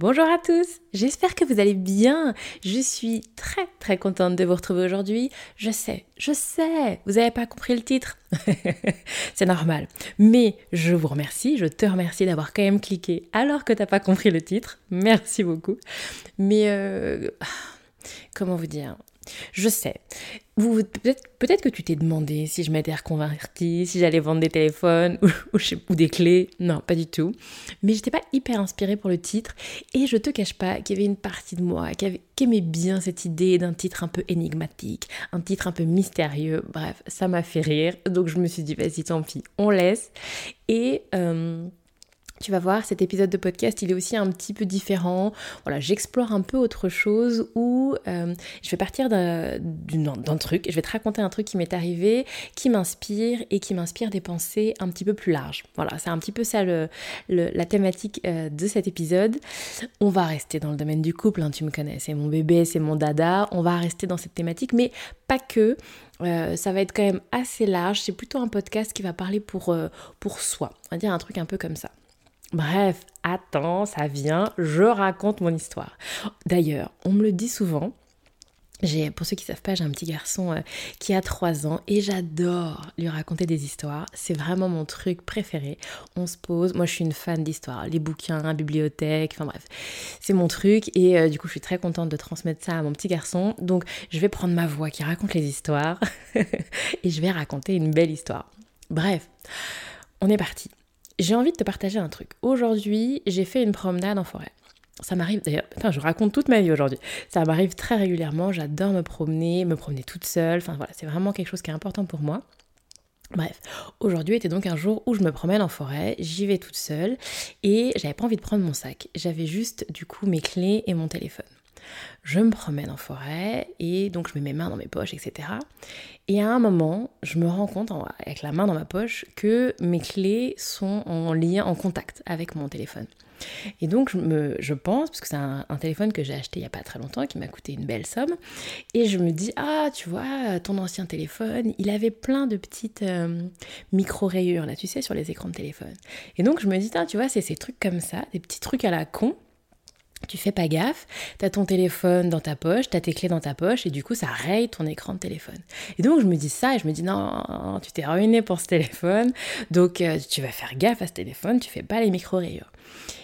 Bonjour à tous, j'espère que vous allez bien. Je suis très très contente de vous retrouver aujourd'hui. Je sais, je sais, vous n'avez pas compris le titre. C'est normal. Mais je vous remercie, je te remercie d'avoir quand même cliqué alors que tu n'as pas compris le titre. Merci beaucoup. Mais euh, comment vous dire? Je sais. Peut-être peut que tu t'es demandé si je m'étais reconvertie, si j'allais vendre des téléphones ou, des clés. Non, pas du tout. Mais j'étais pas hyper inspirée pour le titre. Et je te cache pas qu'il y avait une partie de moi qui, aimait bien cette idée d'un titre un peu énigmatique, un titre un peu mystérieux. Bref, ça m'a fait rire. Donc je me suis dit, vas-y, tant pis, on laisse. Et. Euh, tu vas voir, cet épisode de podcast, il est aussi un petit peu différent. Voilà, j'explore un peu autre chose où euh, je vais partir d'un truc, je vais te raconter un truc qui m'est arrivé, qui m'inspire et qui m'inspire des pensées un petit peu plus larges. Voilà, c'est un petit peu ça le, la thématique euh, de cet épisode. On va rester dans le domaine du couple, hein, tu me connais, c'est mon bébé, c'est mon dada. On va rester dans cette thématique, mais pas que. Euh, ça va être quand même assez large. C'est plutôt un podcast qui va parler pour, pour soi. On va dire un truc un peu comme ça. Bref, attends, ça vient, je raconte mon histoire. D'ailleurs, on me le dit souvent. Pour ceux qui savent pas, j'ai un petit garçon euh, qui a 3 ans et j'adore lui raconter des histoires. C'est vraiment mon truc préféré. On se pose, moi je suis une fan d'histoire, les bouquins, bibliothèque, enfin bref, c'est mon truc et euh, du coup je suis très contente de transmettre ça à mon petit garçon. Donc je vais prendre ma voix qui raconte les histoires et je vais raconter une belle histoire. Bref, on est parti. J'ai envie de te partager un truc. Aujourd'hui, j'ai fait une promenade en forêt. Ça m'arrive, d'ailleurs, enfin, je raconte toute ma vie aujourd'hui. Ça m'arrive très régulièrement, j'adore me promener, me promener toute seule. Enfin voilà, c'est vraiment quelque chose qui est important pour moi. Bref, aujourd'hui était donc un jour où je me promène en forêt, j'y vais toute seule et j'avais pas envie de prendre mon sac. J'avais juste du coup mes clés et mon téléphone. Je me promène en forêt et donc je mets mes mains dans mes poches, etc. Et à un moment, je me rends compte, avec la main dans ma poche, que mes clés sont en lien, en contact avec mon téléphone. Et donc je, me, je pense, parce que c'est un, téléphone que j'ai acheté il n'y a pas très longtemps, qui m'a coûté une belle somme, et je me dis, ah tu vois, ton ancien téléphone, il avait plein de petites euh, micro-rayures, là tu sais, sur les écrans de téléphone. Et donc je me dis, tu vois, c'est ces trucs comme ça, des petits trucs à la con, tu fais pas gaffe, tu as ton téléphone dans ta poche, tu as tes clés dans ta poche et du coup ça raye ton écran de téléphone. Et donc je me dis ça et je me dis non, tu t'es ruiné pour ce téléphone, donc euh, tu vas faire gaffe à ce téléphone, tu fais pas les micro-rayures.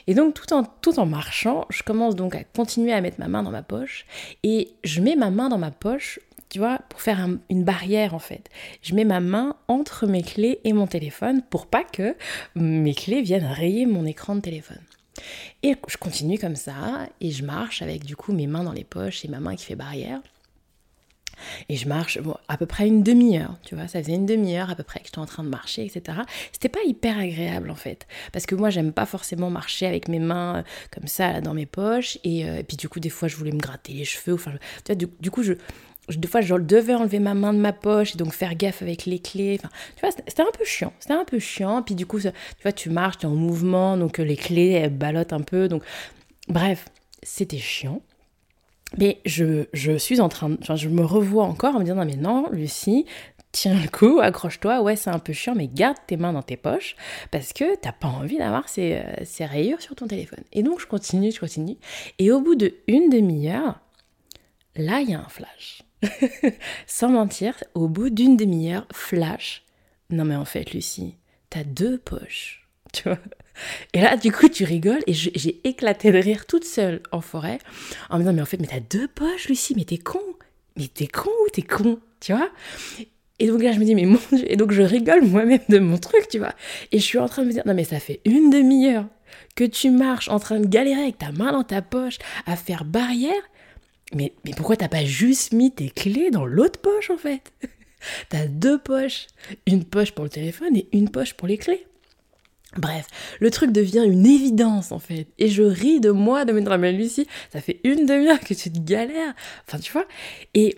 Et donc tout en, tout en marchant, je commence donc à continuer à mettre ma main dans ma poche et je mets ma main dans ma poche tu vois, pour faire une barrière en fait. Je mets ma main entre mes clés et mon téléphone pour pas que mes clés viennent rayer mon écran de téléphone. Et je continue comme ça, et je marche avec du coup mes mains dans les poches et ma main qui fait barrière. Et je marche à peu près une demi-heure, tu vois, ça faisait une demi-heure à peu près que j'étais en train de marcher, etc. C'était pas hyper agréable en fait, parce que moi j'aime pas forcément marcher avec mes mains euh, comme ça dans mes poches, et, euh, puis du coup des fois je voulais me gratter les cheveux, enfin, tu vois, du coup je, des fois, je devais enlever ma main de ma poche et donc faire gaffe avec les clés. Tu vois, c'était un peu chiant. C'était un peu chiant. Puis du coup, tu vois, tu marches, tu es en mouvement, donc euh, les clés, elles ballottent un peu. Donc, bref, c'était chiant. Mais je, suis en train. Enfin, je me revois encore en me disant, non, mais non, Lucie, tiens le coup, accroche-toi, ouais, c'est un peu chiant, mais garde tes mains dans tes poches parce que t'as pas envie d'avoir ces, euh, ces rayures sur ton téléphone. Et donc, je continue, je continue. Et au bout de une demi-heure, là, il y a un flash. Sans mentir, au bout d'une demi-heure, flash. Non mais en fait, Lucie, t'as deux poches. Tu vois Et là, du coup, tu rigoles et j'ai éclaté de rire toute seule en forêt en me disant, mais en fait, mais t'as deux poches, Lucie, mais t'es con. Mais t'es con ou t'es con Tu vois? Et donc là, je me dis, mais mon Dieu, et donc je rigole moi-même de mon truc, tu vois. Et je suis en train de me dire, non, mais ça fait une demi-heure que tu marches en train de galérer avec ta main dans ta poche à faire barrière, mais, mais pourquoi t'as pas juste mis tes clés dans l'autre poche en fait? T'as deux poches, une poche pour le téléphone et une poche pour les clés. Bref, le truc devient une évidence en fait. Et je ris de moi de me dire, mais Lucie, ça fait une demi-heure que tu te galères. Enfin, tu vois? Et,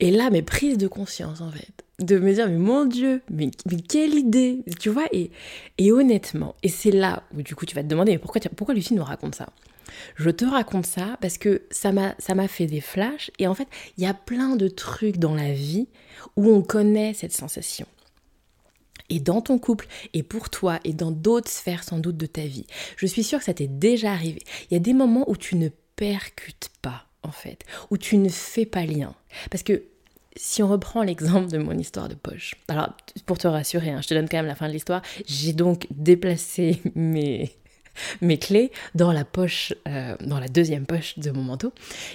et là, mes prises de conscience en fait. De me dire, mais mon Dieu, mais, quelle idée. Tu vois? Et, et honnêtement, et c'est là où du coup tu vas te demander, mais pourquoi, pourquoi Lucie nous raconte ça? Je te raconte ça parce que ça m'a fait des flashs et en fait, il y a plein de trucs dans la vie où on connaît cette sensation et dans ton couple et pour toi et dans d'autres sphères sans doute de ta vie. Je suis sûre que ça t'est déjà arrivé. Il y a des moments où tu ne percutes pas en fait, où tu ne fais pas lien. Parce que si on reprend l'exemple de mon histoire de poche, alors pour te rassurer, hein, je te donne quand même la fin de l'histoire, j'ai donc déplacé mes, mes clés dans la poche, euh, dans la deuxième poche de mon manteau.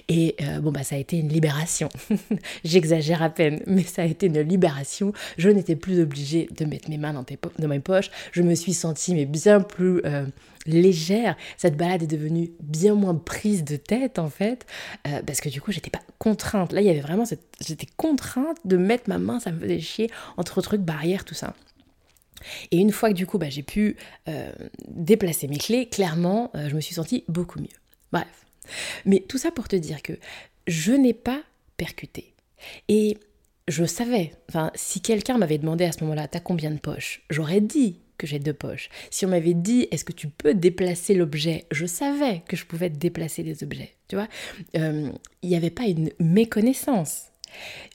Et euh, bon, bah, ça a été une libération. J'exagère à peine, mais ça a été une libération. Je n'étais plus obligée de mettre mes mains dans, mes poches. Je me suis sentie mais bien plus euh, légère. Cette balade est devenue bien moins prise de tête en fait, parce que du coup, j'étais pas contrainte. Là, il y avait vraiment cette... J'étais contrainte de mettre ma main, ça me faisait chier entre trucs, barrières, tout ça. Et une fois que du coup bah, j'ai pu euh, déplacer mes clés, clairement, euh, je me suis sentie beaucoup mieux. Bref. Mais tout ça pour te dire que je n'ai pas percuté. Et je savais, enfin, si quelqu'un m'avait demandé à ce moment-là, t'as combien de poches? J'aurais dit que j'ai deux poches. Si on m'avait dit, est-ce que tu peux déplacer l'objet? Je savais que je pouvais déplacer des objets. Tu vois, euh, il n'y avait pas une méconnaissance.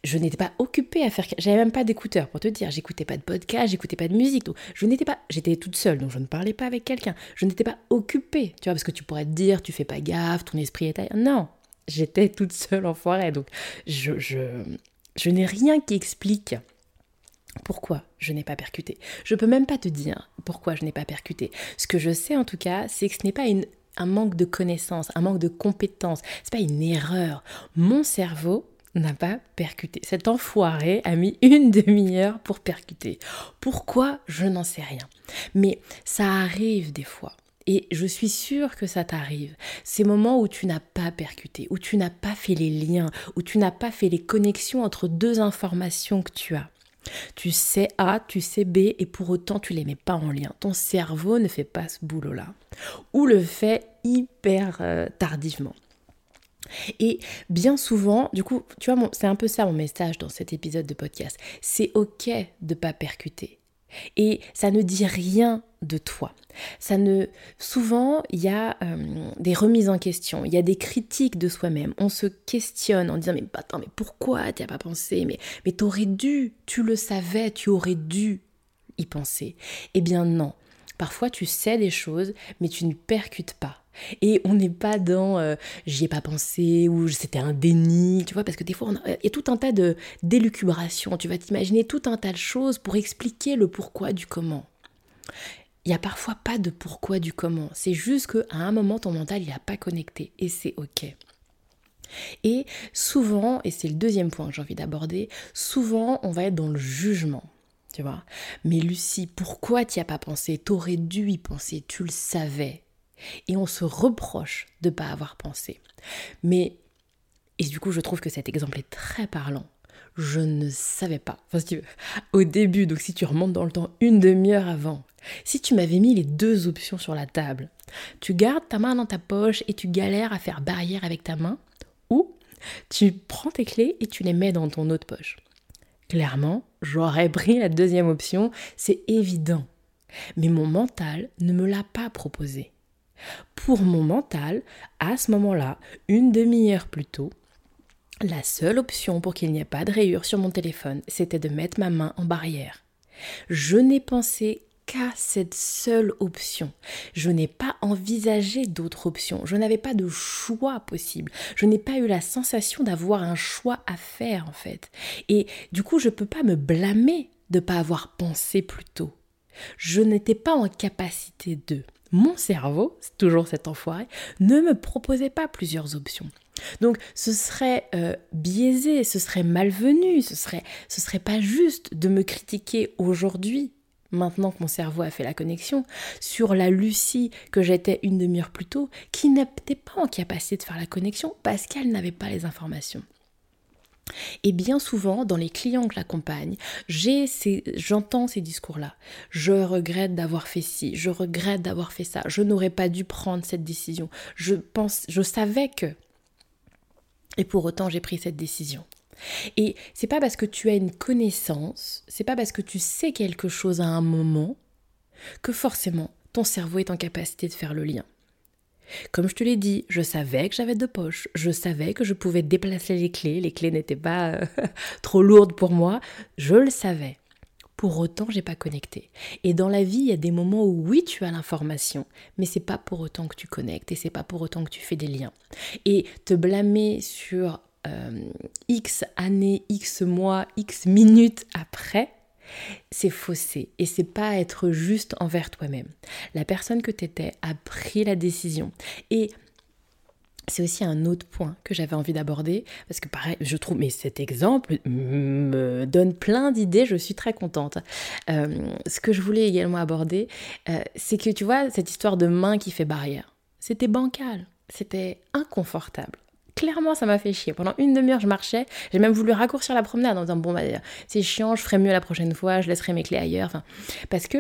Je n'étais pas occupée à faire. J'avais même pas d'écouteurs pour te dire. J'écoutais pas de podcast, j'écoutais pas de musique. Donc je n'étais pas. J'étais toute seule, donc je ne parlais pas avec quelqu'un. Je n'étais pas occupée. Tu vois, parce que tu pourrais te dire, tu fais pas gaffe, ton esprit est ailleurs. Non, j'étais toute seule en forêt. Donc je, je, je n'ai rien qui explique pourquoi je n'ai pas percuté. Je peux même pas te dire pourquoi je n'ai pas percuté. Ce que je sais en tout cas, c'est que ce n'est pas une, un manque de connaissances, un manque de compétences. C'est pas une erreur. Mon cerveau n'a pas percuté. Cet enfoiré a mis une demi-heure pour percuter. Pourquoi? Je n'en sais rien. Mais ça arrive des fois. Et je suis sûre que ça t'arrive. Ces moments où tu n'as pas percuté, où tu n'as pas fait les liens, où tu n'as pas fait les connexions entre deux informations que tu as. Tu sais A, tu sais B, et pour autant tu les mets pas en lien. Ton cerveau ne fait pas ce boulot-là. Ou le fait hyper euh, tardivement. Et bien souvent, du coup, tu vois, c'est un peu ça mon message dans cet épisode de podcast. C'est ok de pas percuter. Et ça ne dit rien de toi. Ça ne souvent il y a euh, des remises en question, il y a des critiques de soi-même. On se questionne en disant mais attends mais pourquoi tu as pas pensé? Mais mais t'aurais dû, tu le savais, tu aurais dû y penser. Eh bien non. Parfois tu sais des choses mais tu ne percutes pas. Et on n'est pas dans euh, j'y ai pas pensé ou c'était un déni, tu vois, parce que des fois, il y a tout un tas de d'élucubrations. Tu vas t'imaginer tout un tas de choses pour expliquer le pourquoi du comment. Il n'y a parfois pas de pourquoi du comment. C'est juste qu'à un moment, ton mental, il n'a pas connecté et c'est OK. Et souvent, et c'est le deuxième point que j'ai envie d'aborder, souvent, on va être dans le jugement. Tu vois Mais Lucie, pourquoi tu n'y as pas pensé? T'aurais dû y penser, tu le savais. Et on se reproche de ne pas avoir pensé. Mais, et du coup, je trouve que cet exemple est très parlant. Je ne savais pas. Enfin, si au début, donc si tu remontes dans le temps une demi-heure avant, si tu m'avais mis les deux options sur la table, tu gardes ta main dans ta poche et tu galères à faire barrière avec ta main, ou tu prends tes clés et tu les mets dans ton autre poche. Clairement, j'aurais pris la deuxième option, c'est évident. Mais mon mental ne me l'a pas proposé. Pour mon mental, à ce moment-là, une demi-heure plus tôt, la seule option pour qu'il n'y ait pas de rayures sur mon téléphone, c'était de mettre ma main en barrière. Je n'ai pensé qu'à cette seule option. Je n'ai pas envisagé d'autres options. Je n'avais pas de choix possible. Je n'ai pas eu la sensation d'avoir un choix à faire en fait. Et du coup, je ne peux pas me blâmer de ne pas avoir pensé plus tôt. Je n'étais pas en capacité de mon cerveau, c'est toujours cet enfoiré, ne me proposait pas plusieurs options. Donc ce serait euh, biaisé, ce serait malvenu, ce serait, ce serait pas juste de me critiquer aujourd'hui, maintenant que mon cerveau a fait la connexion, sur la Lucie que j'étais une demi-heure plus tôt, qui n'était pas en capacité de faire la connexion parce qu'elle n'avait pas les informations. Et bien souvent, dans les clients que j'accompagne, j'entends ces discours-là. Je regrette d'avoir fait ci, je regrette d'avoir fait ça, je n'aurais pas dû prendre cette décision. Je pense, je savais que. Et pour autant, j'ai pris cette décision. Et c'est pas parce que tu as une connaissance, c'est pas parce que tu sais quelque chose à un moment que forcément ton cerveau est en capacité de faire le lien. Comme je te l'ai dit, je savais que j'avais deux poches, je savais que je pouvais déplacer les clés, les clés n'étaient pas euh, trop lourdes pour moi, je le savais. Pour autant, j'ai pas connecté. Et dans la vie, il y a des moments où oui, tu as l'information, mais c'est pas pour autant que tu connectes et c'est pas pour autant que tu fais des liens. Et te blâmer sur euh, X années, X mois, X minutes après, c'est faussé et c'est pas être juste envers toi-même. La personne que tu étais a pris la décision et c'est aussi un autre point que j'avais envie d'aborder parce que pareil, je trouve, mais cet exemple me donne plein d'idées, je suis très contente. Euh, ce que je voulais également aborder, euh, c'est que tu vois, cette histoire de main qui fait barrière, c'était bancal, c'était inconfortable clairement, ça m'a fait chier. Pendant une demi-heure, je marchais. J'ai même voulu raccourcir la promenade en disant bon, bah, c'est chiant, je ferai mieux la prochaine fois, je laisserai mes clés ailleurs. Parce que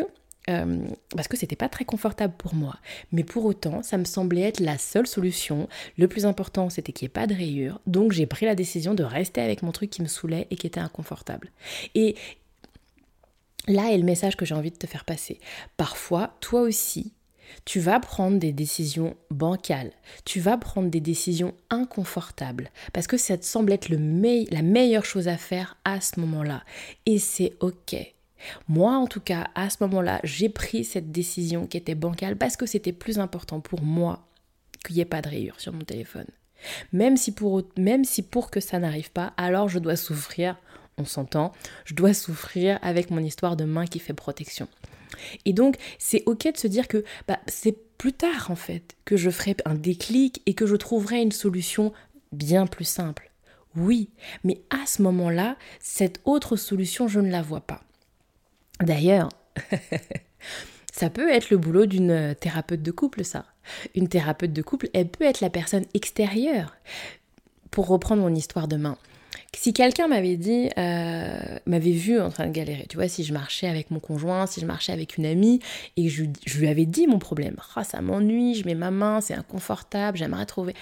euh, parce que c'était pas très confortable pour moi. Mais pour autant, ça me semblait être la seule solution. Le plus important, c'était qu'il n'y ait pas de rayures. Donc j'ai pris la décision de rester avec mon truc qui me saoulait et qui était inconfortable. Et là est le message que j'ai envie de te faire passer. Parfois, toi aussi, tu vas prendre des décisions bancales, tu vas prendre des décisions inconfortables, parce que ça te semble être le la meilleure chose à faire à ce moment-là. Et c'est ok. Moi, en tout cas, à ce moment-là, j'ai pris cette décision qui était bancale parce que c'était plus important pour moi qu'il n'y ait pas de rayures sur mon téléphone. Même si, pour, même si pour que ça n'arrive pas, alors je dois souffrir, on s'entend, je dois souffrir avec mon histoire de main qui fait protection. Et donc, c'est ok de se dire que bah, c'est plus tard, en fait, que je ferai un déclic et que je trouverai une solution bien plus simple. Oui, mais à ce moment-là, cette autre solution, je ne la vois pas. D'ailleurs, ça peut être le boulot d'une thérapeute de couple, ça. Une thérapeute de couple, elle peut être la personne extérieure. Pour reprendre mon histoire de main, si quelqu'un m'avait dit, euh, m'avait vu en train de galérer, tu vois, si je marchais avec mon conjoint, si je marchais avec une amie, et je, lui avais dit mon problème, ah, ça m'ennuie, je mets ma main, c'est inconfortable, j'aimerais trouver.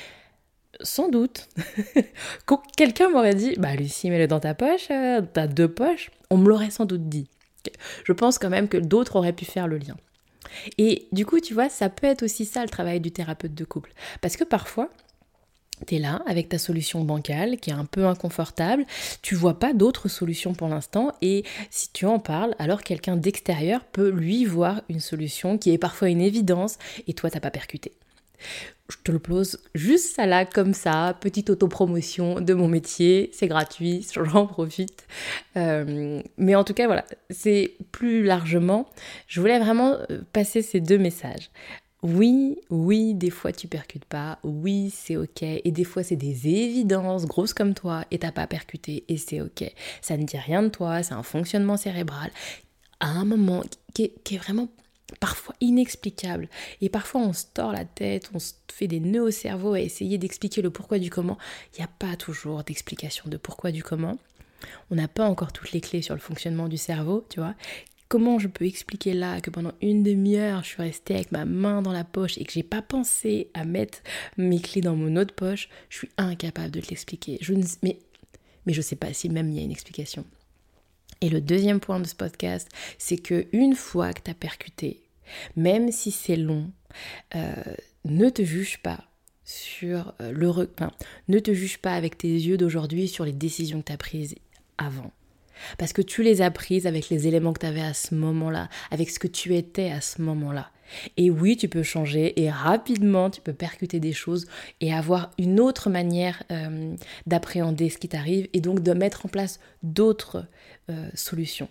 Sans doute. quelqu'un m'aurait dit, bah Lucie, mets-le dans ta poche, euh, t'as deux poches, on me l'aurait sans doute dit. Je pense quand même que d'autres auraient pu faire le lien. Et du coup, tu vois, ça peut être aussi ça le travail du thérapeute de couple. Parce que parfois, tu es là avec ta solution bancale qui est un peu inconfortable, tu vois pas d'autres solutions pour l'instant et si tu en parles, alors quelqu'un d'extérieur peut lui voir une solution qui est parfois une évidence et toi t'as pas percuté. Je te le pose juste ça là comme ça, petite autopromotion de mon métier, c'est gratuit, j'en profite. Euh, mais en tout cas voilà, c'est plus largement, je voulais vraiment euh, passer ces deux messages. Oui, oui, des fois tu percutes pas, oui, c'est ok, et des fois c'est des évidences grosses comme toi et t'as pas percuté et c'est ok. Ça ne dit rien de toi, c'est un fonctionnement cérébral à un moment qui est, vraiment parfois inexplicable. Et parfois on se tord la tête, on se fait des nœuds au cerveau à essayer d'expliquer le pourquoi du comment. Il n'y a pas toujours d'explication de pourquoi du comment. On n'a pas encore toutes les clés sur le fonctionnement du cerveau, tu vois. Comment je peux expliquer là que pendant une demi-heure, je suis restée avec ma main dans la poche et que j'ai pas pensé à mettre mes clés dans mon autre poche Je suis incapable de l'expliquer. Je ne, mais je sais pas si même il y a une explication. Et le deuxième point de ce podcast, c'est que une fois que tu as percuté, même si c'est long, euh, ne te juge pas sur euh, le enfin, ne te juge pas avec tes yeux d'aujourd'hui sur les décisions que tu as prises avant. Parce que tu les as prises avec les éléments que tu avais à ce moment-là, avec ce que tu étais à ce moment-là. Et oui, tu peux changer et rapidement, tu peux percuter des choses et avoir une autre manière euh, d'appréhender ce qui t'arrive et donc de mettre en place d'autres euh, solutions.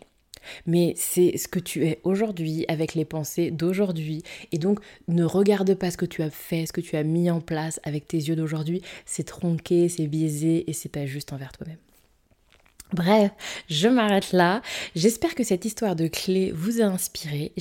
Mais c'est ce que tu es aujourd'hui avec les pensées d'aujourd'hui. Et donc ne regarde pas ce que tu as fait, ce que tu as mis en place avec tes yeux d'aujourd'hui. C'est tronqué, c'est biaisé et c'est pas juste envers toi-même. Bref, je m'arrête là. J'espère que cette histoire de clé vous a inspiré.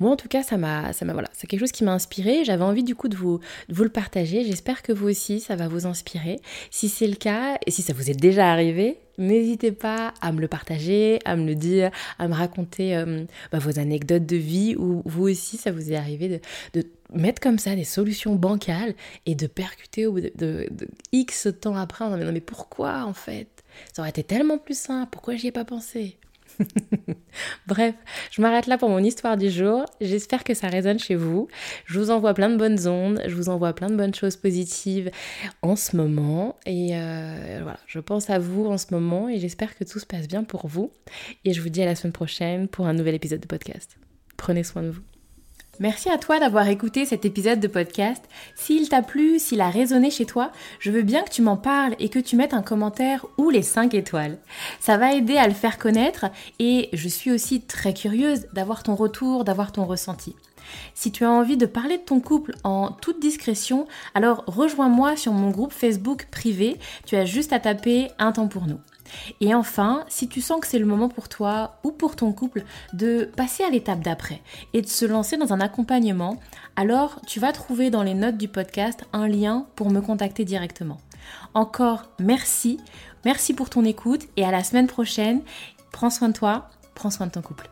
moi, en tout cas, ça m'a, c'est quelque chose qui m'a inspiré. J'avais envie du coup de vous, de vous le partager. J'espère que vous aussi, ça va vous inspirer. Si c'est le cas, et si ça vous est déjà arrivé, n'hésitez pas à me le partager, à me le dire, à me raconter euh, bah, vos anecdotes de vie ou vous aussi, ça vous est arrivé de, mettre comme ça des solutions bancales et de percuter au bout de, X temps après en disant mais pourquoi en fait? Ça aurait été tellement plus simple, pourquoi j'y ai pas pensé? Bref, je m'arrête là pour mon histoire du jour. J'espère que ça résonne chez vous. Je vous envoie plein de bonnes ondes, je vous envoie plein de bonnes choses positives en ce moment. Et euh, voilà, je pense à vous en ce moment et j'espère que tout se passe bien pour vous. Et je vous dis à la semaine prochaine pour un nouvel épisode de podcast. Prenez soin de vous. Merci à toi d'avoir écouté cet épisode de podcast. S'il t'a plu, s'il a résonné chez toi, je veux bien que tu m'en parles et que tu mettes un commentaire ou les 5 étoiles. Ça va aider à le faire connaître et je suis aussi très curieuse d'avoir ton retour, d'avoir ton ressenti. Si tu as envie de parler de ton couple en toute discrétion, alors rejoins-moi sur mon groupe Facebook privé. Tu as juste à taper un temps pour nous. Et enfin, si tu sens que c'est le moment pour toi ou pour ton couple de passer à l'étape d'après et de se lancer dans un accompagnement, alors tu vas trouver dans les notes du podcast un lien pour me contacter directement. Encore merci, merci pour ton écoute et à la semaine prochaine. Prends soin de toi, prends soin de ton couple.